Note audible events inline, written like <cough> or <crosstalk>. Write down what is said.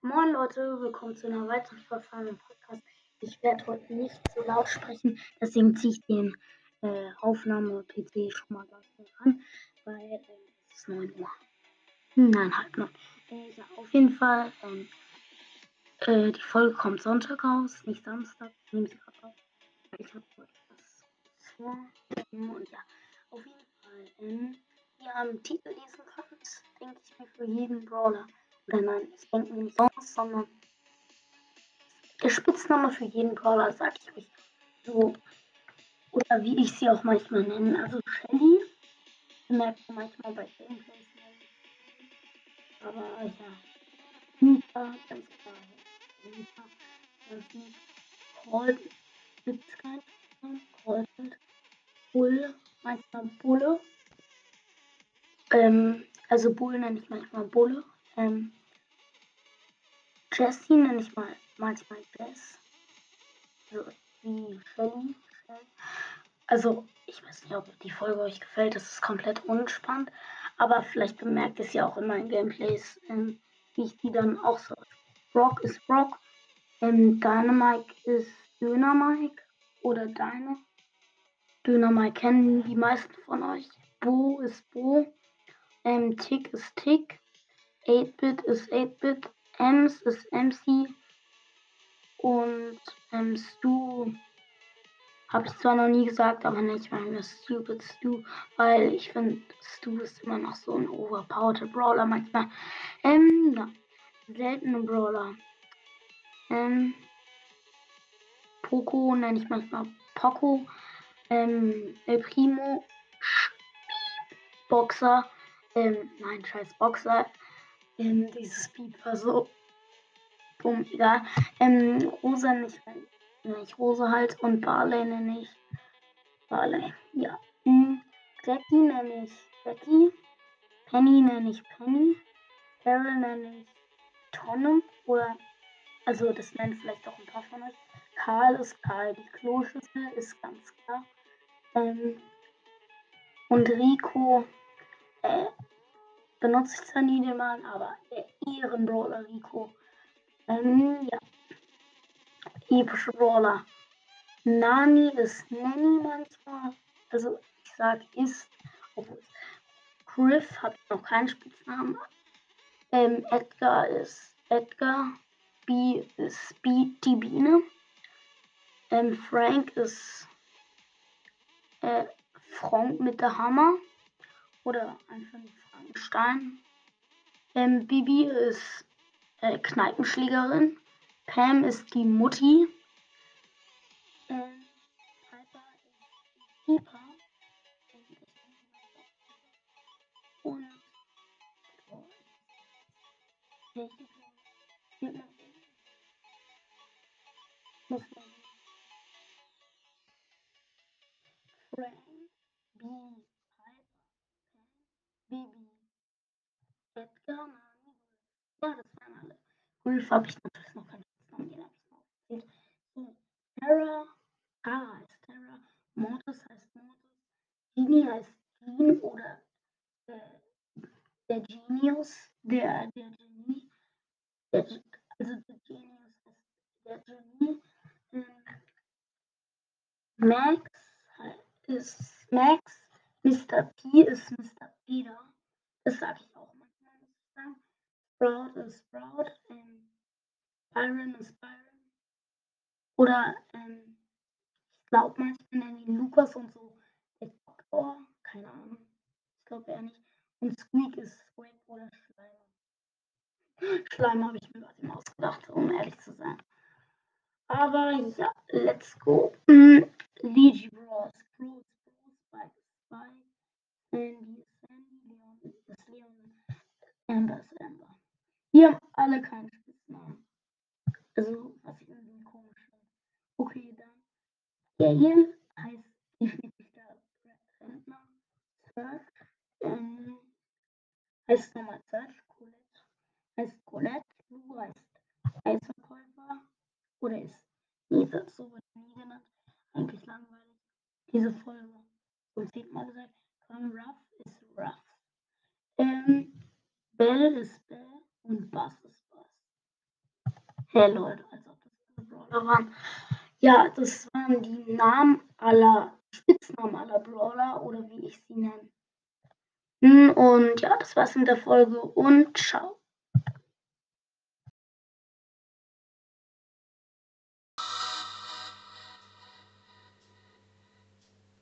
Moin Leute, willkommen zu einer weiteren Folge von meinem Podcast. Ich werde heute nicht so laut sprechen, deswegen ziehe ich den äh, Aufnahme-PC schon mal ganz an, weil äh, es ist 9 Uhr. Nein, halb neun. Äh, ja, auf jeden Fall, ähm, äh, die Folge kommt Sonntag raus, nicht Samstag. Ich nehme sie gerade auf. Ich habe heute was vor. Und ja, auf jeden Fall, ähm, ihr am Titel lesen könnt, denke ich mir für jeden Brawler Nein, nein, ich denke nicht sonst, sondern der Spitzname für jeden Brawler, sag ich euch. So, oder wie ich sie auch manchmal nenne. Also Shelly, merkt man manchmal bei Gameplays. Aber ja, Nita, ganz klar. Nita, ganz nicht. Cold, gibt's keinen. Cold, Bull, manchmal Bulle. Ähm, also Bull nenne ich manchmal Bulle. Ähm, Jessie nenne ich mal manchmal Jess. So wie Shelly. Also, ich weiß nicht, ob die Folge euch gefällt. Das ist komplett unspannend. Aber vielleicht bemerkt es ja auch in meinen Gameplays, ähm, wie ich die dann auch so. Brock ist Brock. Ähm, Dynamike ist Dynamike. Oder Deine. Dynamike kennen die meisten von euch. Bo ist Bo. Ähm, Tick ist Tick. 8-Bit ist 8-Bit. Ems ist MC und ähm, Stu habe ich zwar noch nie gesagt, aber nicht meine Stupid Stu, weil ich finde, Stu ist immer noch so ein overpowered Brawler manchmal. Ähm, ja, seltene Brawler. Ähm, Poco nenne ich manchmal Poco. Ähm, El Primo, Boxer, ähm, nein, scheiß Boxer, ähm, dieses Beat war so dumm, egal. Ähm, Rosa nicht, nicht Rosa halt und Barley nenne ich Barley, ja. Hm, Jackie nenne ich Jackie, Penny nenne ich Penny, Carol nenne ich Tonne oder, also das nennen vielleicht auch ein paar von euch. Karl ist Karl, die Kloschüssel ist ganz klar. Ähm, und Rico, äh, benutze zwar nie den Mann, aber der Ehrenbrawler Rico. Ähm, ja. Epische Brawler. Nani ist Nanny manchmal. Also ich sag ist. Obwohl Griff hat noch keinen Spitznamen. Ähm, Edgar ist Edgar. B ist B, die Biene. Ähm, Frank ist äh, Frank mit der Hammer. Oder einfach Frankenstein. Ähm, Bibi ist äh, Kneipenschlägerin. Pam ist die Mutti. Ähm, Frank, B, Bibi, Edgar, Nani, ja, das waren alle. Ulf habe ich natürlich noch keinen Namen, den habe ich noch erzählt. So, Terra, Tara heißt Terra, Mortis heißt Mortis, Genie heißt Jean oder äh, der Genius, der, der Genie, der, also der Genius heißt der Genie. Max ist Max, Mr. P ist Mr. Peter. Das sage ich auch manchmal, muss ich sagen. Sprout ist Sprout. Ähm, Byron ist Byron. Oder ähm, ich glaube manchmal nennen ihn Lukas und so der Doktor. Keine Ahnung. Ich glaube eher nicht. Und Squeak ist Squeak oder Schleimer. <laughs> Schleimer habe ich mir gerade ausgedacht, um ehrlich zu sein. Aber ja, let's go. Mm, Also, was ich irgendwie komisch finde. Okay, dann. Gail heißt definitiv der Rentner. Search. Ähm, heißt nochmal Search. Colette heißt Colette. Lu heißt Eisverkäufer. Oder ist. Nee, so wird nie genannt. Eigentlich langweilig. Diese Folge. So zehnmal gesagt. Von Ruff ist Ruff. Ähm, Bell ist Bell und Bass. Hey Leute, als ob das waren. Ja, das waren die Namen aller, Spitznamen aller Brawler oder wie ich sie nenne. Hm, und ja, das war's mit der Folge und ciao.